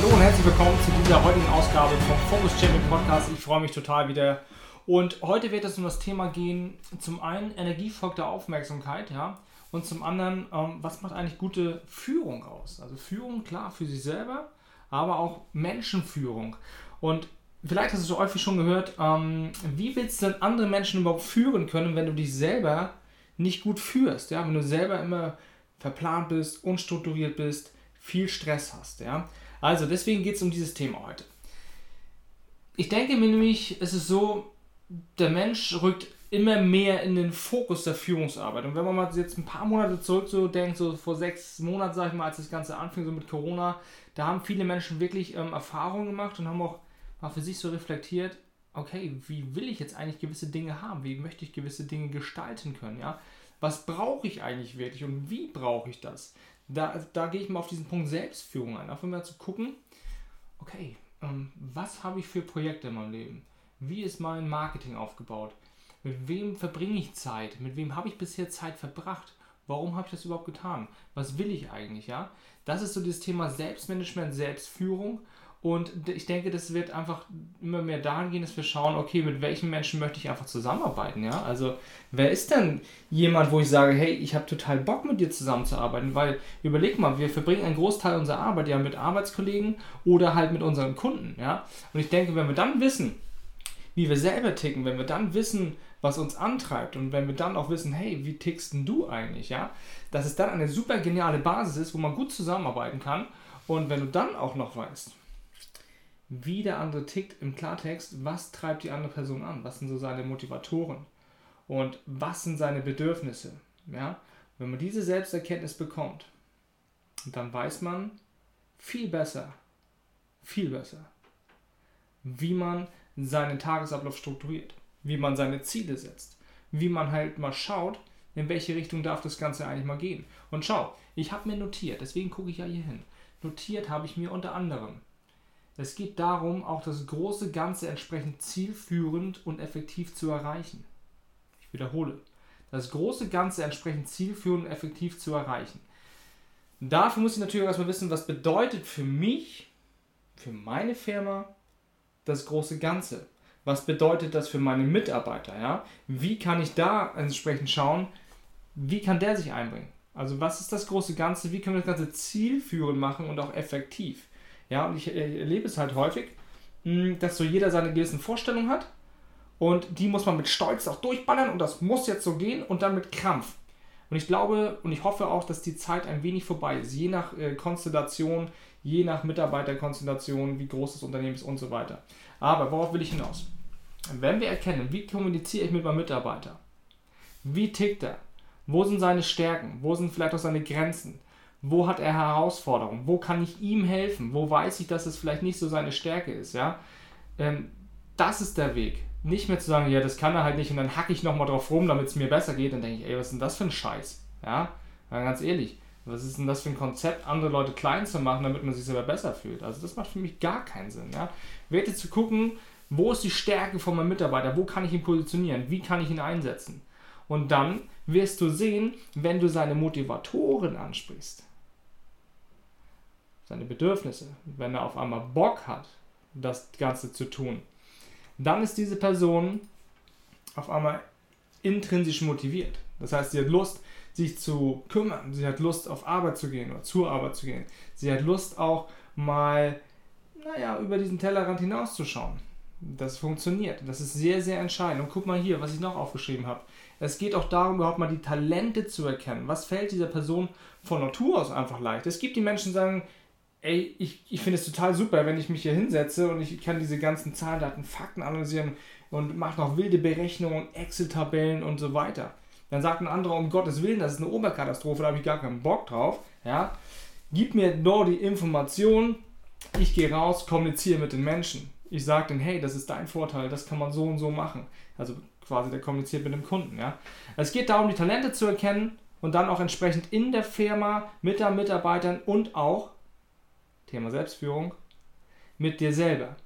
Hallo und herzlich willkommen zu dieser heutigen Ausgabe vom Focus Champion Podcast. Ich freue mich total wieder. Und heute wird es um das Thema gehen, zum einen Energie folgt der Aufmerksamkeit, ja, und zum anderen, ähm, was macht eigentlich gute Führung aus? Also Führung, klar, für sich selber, aber auch Menschenführung. Und vielleicht hast du so häufig schon gehört, ähm, wie willst du denn andere Menschen überhaupt führen können, wenn du dich selber nicht gut führst, ja, wenn du selber immer verplant bist, unstrukturiert bist, viel Stress hast, ja. Also deswegen geht es um dieses Thema heute. Ich denke mir nämlich, es ist so, der Mensch rückt immer mehr in den Fokus der Führungsarbeit. Und wenn man mal jetzt ein paar Monate zurück so denkt, so vor sechs Monaten, sag ich mal, als das Ganze anfing, so mit Corona, da haben viele Menschen wirklich ähm, Erfahrungen gemacht und haben auch mal für sich so reflektiert, okay, wie will ich jetzt eigentlich gewisse Dinge haben? Wie möchte ich gewisse Dinge gestalten können? Ja? Was brauche ich eigentlich wirklich und wie brauche ich das? Da, da gehe ich mal auf diesen Punkt Selbstführung ein. Einfach mal zu gucken, okay, ähm, was habe ich für Projekte in meinem Leben? Wie ist mein Marketing aufgebaut? Mit wem verbringe ich Zeit? Mit wem habe ich bisher Zeit verbracht? Warum habe ich das überhaupt getan? Was will ich eigentlich? Ja, das ist so das Thema Selbstmanagement, Selbstführung und ich denke, das wird einfach immer mehr dahin gehen, dass wir schauen, okay, mit welchen Menschen möchte ich einfach zusammenarbeiten, ja? Also, wer ist denn jemand, wo ich sage, hey, ich habe total Bock mit dir zusammenzuarbeiten? Weil, überleg mal, wir verbringen einen Großteil unserer Arbeit ja mit Arbeitskollegen oder halt mit unseren Kunden, ja? Und ich denke, wenn wir dann wissen, wie wir selber ticken, wenn wir dann wissen, was uns antreibt und wenn wir dann auch wissen, hey, wie tickst denn du eigentlich, ja? Dass es dann eine super geniale Basis ist, wo man gut zusammenarbeiten kann und wenn du dann auch noch weißt, wie der andere tickt im Klartext, was treibt die andere Person an, was sind so seine Motivatoren und was sind seine Bedürfnisse. Ja? Wenn man diese Selbsterkenntnis bekommt, dann weiß man viel besser, viel besser, wie man seinen Tagesablauf strukturiert, wie man seine Ziele setzt, wie man halt mal schaut, in welche Richtung darf das Ganze eigentlich mal gehen. Und schau, ich habe mir notiert, deswegen gucke ich ja hier hin. Notiert habe ich mir unter anderem es geht darum, auch das große Ganze entsprechend zielführend und effektiv zu erreichen. Ich wiederhole. Das große Ganze entsprechend zielführend und effektiv zu erreichen. Dafür muss ich natürlich erstmal wissen, was bedeutet für mich, für meine Firma, das große Ganze. Was bedeutet das für meine Mitarbeiter? Ja? Wie kann ich da entsprechend schauen, wie kann der sich einbringen? Also was ist das große Ganze? Wie können wir das Ganze zielführend machen und auch effektiv? Ja, und ich erlebe es halt häufig, hm, dass so jeder seine gewissen Vorstellungen hat und die muss man mit Stolz auch durchballern und das muss jetzt so gehen und dann mit Krampf. Und ich glaube und ich hoffe auch, dass die Zeit ein wenig vorbei ist, je nach äh, Konstellation, je nach Mitarbeiterkonstellation, wie groß das Unternehmen ist und so weiter. Aber worauf will ich hinaus? Wenn wir erkennen, wie kommuniziere ich mit meinem Mitarbeiter? Wie tickt er? Wo sind seine Stärken? Wo sind vielleicht auch seine Grenzen? Wo hat er Herausforderungen? Wo kann ich ihm helfen? Wo weiß ich, dass es vielleicht nicht so seine Stärke ist? Ja? Ähm, das ist der Weg. Nicht mehr zu sagen, ja, das kann er halt nicht und dann hacke ich nochmal drauf rum, damit es mir besser geht. Dann denke ich, ey, was ist denn das für ein Scheiß? Ja, ja ganz ehrlich. Was ist denn das für ein Konzept, andere Leute klein zu machen, damit man sich selber besser fühlt? Also das macht für mich gar keinen Sinn. Ja? Werte zu gucken, wo ist die Stärke von meinem Mitarbeiter? Wo kann ich ihn positionieren? Wie kann ich ihn einsetzen? Und dann wirst du sehen, wenn du seine Motivatoren ansprichst, seine Bedürfnisse, wenn er auf einmal Bock hat, das Ganze zu tun, dann ist diese Person auf einmal intrinsisch motiviert. Das heißt, sie hat Lust, sich zu kümmern, sie hat Lust, auf Arbeit zu gehen oder zur Arbeit zu gehen. Sie hat Lust auch mal, naja, über diesen Tellerrand hinauszuschauen. Das funktioniert. Das ist sehr, sehr entscheidend. Und guck mal hier, was ich noch aufgeschrieben habe. Es geht auch darum, überhaupt mal die Talente zu erkennen. Was fällt dieser Person von Natur aus einfach leicht? Es gibt die Menschen, die sagen, ey, ich, ich finde es total super, wenn ich mich hier hinsetze und ich kann diese ganzen Zahlen, Daten, Fakten analysieren und mache noch wilde Berechnungen, Excel-Tabellen und so weiter. Dann sagt ein anderer, um Gottes Willen, das ist eine Oberkatastrophe, da habe ich gar keinen Bock drauf. Ja? Gib mir nur die Information, ich gehe raus, kommuniziere mit den Menschen. Ich sage denen, hey, das ist dein Vorteil, das kann man so und so machen. Also quasi der kommuniziert mit dem Kunden. Ja? Es geht darum, die Talente zu erkennen und dann auch entsprechend in der Firma mit den Mitarbeitern und auch, Thema Selbstführung, mit dir selber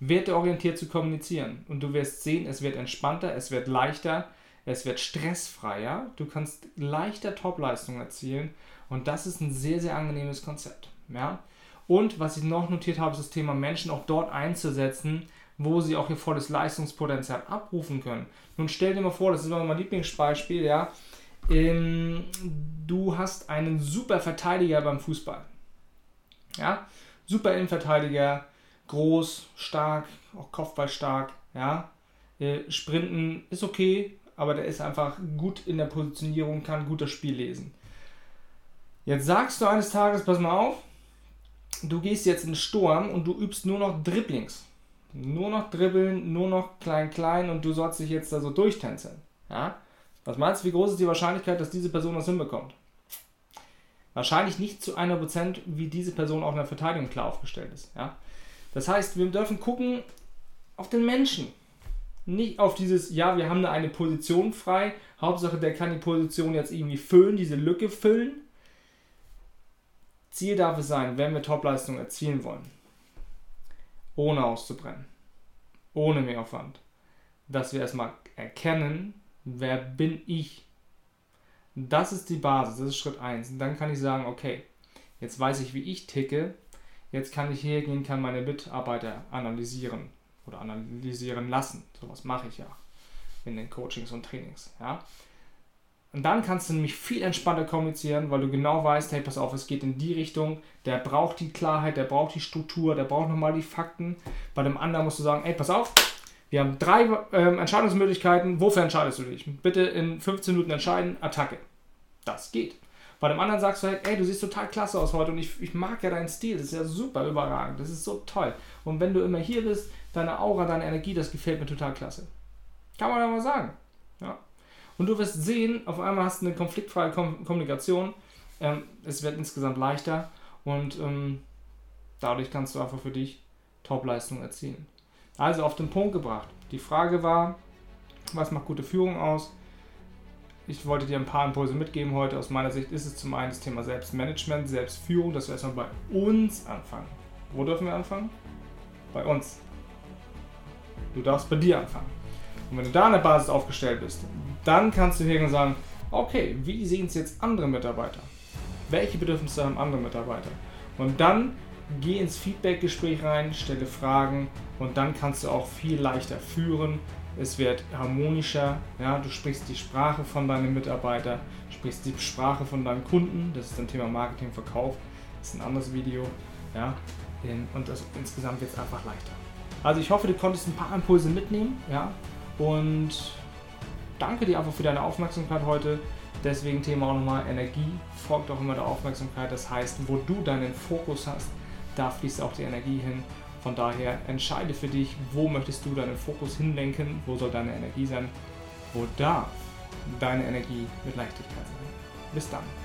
werteorientiert zu kommunizieren. Und du wirst sehen, es wird entspannter, es wird leichter, es wird stressfreier. Du kannst leichter Topleistungen erzielen. Und das ist ein sehr, sehr angenehmes Konzept. Ja? Und was ich noch notiert habe, ist das Thema Menschen auch dort einzusetzen, wo sie auch ihr volles Leistungspotenzial abrufen können. Nun stell dir mal vor, das ist immer mein Lieblingsbeispiel, ja. Ähm, du hast einen super Verteidiger beim Fußball. Ja, super Innenverteidiger, groß, stark, auch Kopfball stark, ja. Äh, Sprinten ist okay, aber der ist einfach gut in der Positionierung, kann gut das Spiel lesen. Jetzt sagst du eines Tages, pass mal auf, du gehst jetzt in den Sturm und du übst nur noch Dribblings. Nur noch dribbeln, nur noch klein, klein und du sollst dich jetzt da so durchtänzeln. Ja? Was meinst du, wie groß ist die Wahrscheinlichkeit, dass diese Person das hinbekommt? Wahrscheinlich nicht zu 100%, wie diese Person auch in der Verteidigung klar aufgestellt ist. Ja? Das heißt, wir dürfen gucken auf den Menschen. Nicht auf dieses, ja, wir haben da eine Position frei, Hauptsache der kann die Position jetzt irgendwie füllen, diese Lücke füllen. Ziel darf es sein, wenn wir Topleistung erzielen wollen, ohne auszubrennen, ohne Mehraufwand, dass wir erstmal erkennen, wer bin ich. Das ist die Basis, das ist Schritt 1. Und dann kann ich sagen, okay, jetzt weiß ich, wie ich ticke, Jetzt kann ich hergehen, kann meine Mitarbeiter analysieren oder analysieren lassen. Sowas mache ich ja in den Coachings und Trainings. Ja? Und dann kannst du nämlich viel entspannter kommunizieren, weil du genau weißt, hey, pass auf, es geht in die Richtung, der braucht die Klarheit, der braucht die Struktur, der braucht nochmal die Fakten. Bei dem anderen musst du sagen, hey, pass auf, wir haben drei ähm, Entscheidungsmöglichkeiten, wofür entscheidest du dich? Bitte in 15 Minuten entscheiden, Attacke. Das geht. Bei dem anderen sagst du halt, ey, du siehst total klasse aus heute und ich, ich mag ja deinen Stil, das ist ja super überragend, das ist so toll. Und wenn du immer hier bist, deine Aura, deine Energie, das gefällt mir total klasse. Kann man ja mal sagen. Ja. Und du wirst sehen, auf einmal hast du eine konfliktfreie Kom Kommunikation. Ähm, es wird insgesamt leichter und ähm, dadurch kannst du einfach für dich Topleistung erzielen. Also auf den Punkt gebracht. Die Frage war, was macht gute Führung aus? ich wollte dir ein paar Impulse mitgeben heute. Aus meiner Sicht ist es zum einen das Thema Selbstmanagement, Selbstführung, dass wir erstmal bei uns anfangen. Wo dürfen wir anfangen? Bei uns. Du darfst bei dir anfangen. Und wenn du da an der Basis aufgestellt bist, dann kannst du hier sagen, okay, wie sehen es jetzt andere Mitarbeiter? Welche Bedürfnisse haben andere Mitarbeiter? Und dann geh ins Feedback-Gespräch rein, stelle Fragen und dann kannst du auch viel leichter führen, es wird harmonischer, ja, du sprichst die Sprache von deinen Mitarbeitern, sprichst die Sprache von deinen Kunden, das ist ein Thema Marketing, Verkauf, das ist ein anderes Video, ja, und das insgesamt wird es einfach leichter. Also ich hoffe, du konntest ein paar Impulse mitnehmen, ja, und danke dir einfach für deine Aufmerksamkeit heute. Deswegen Thema auch nochmal Energie, folgt auch immer der Aufmerksamkeit, das heißt, wo du deinen Fokus hast, da fließt auch die Energie hin von daher entscheide für dich, wo möchtest du deinen Fokus hinlenken, wo soll deine Energie sein, wo darf deine Energie mit Leichtigkeit sein. Bis dann.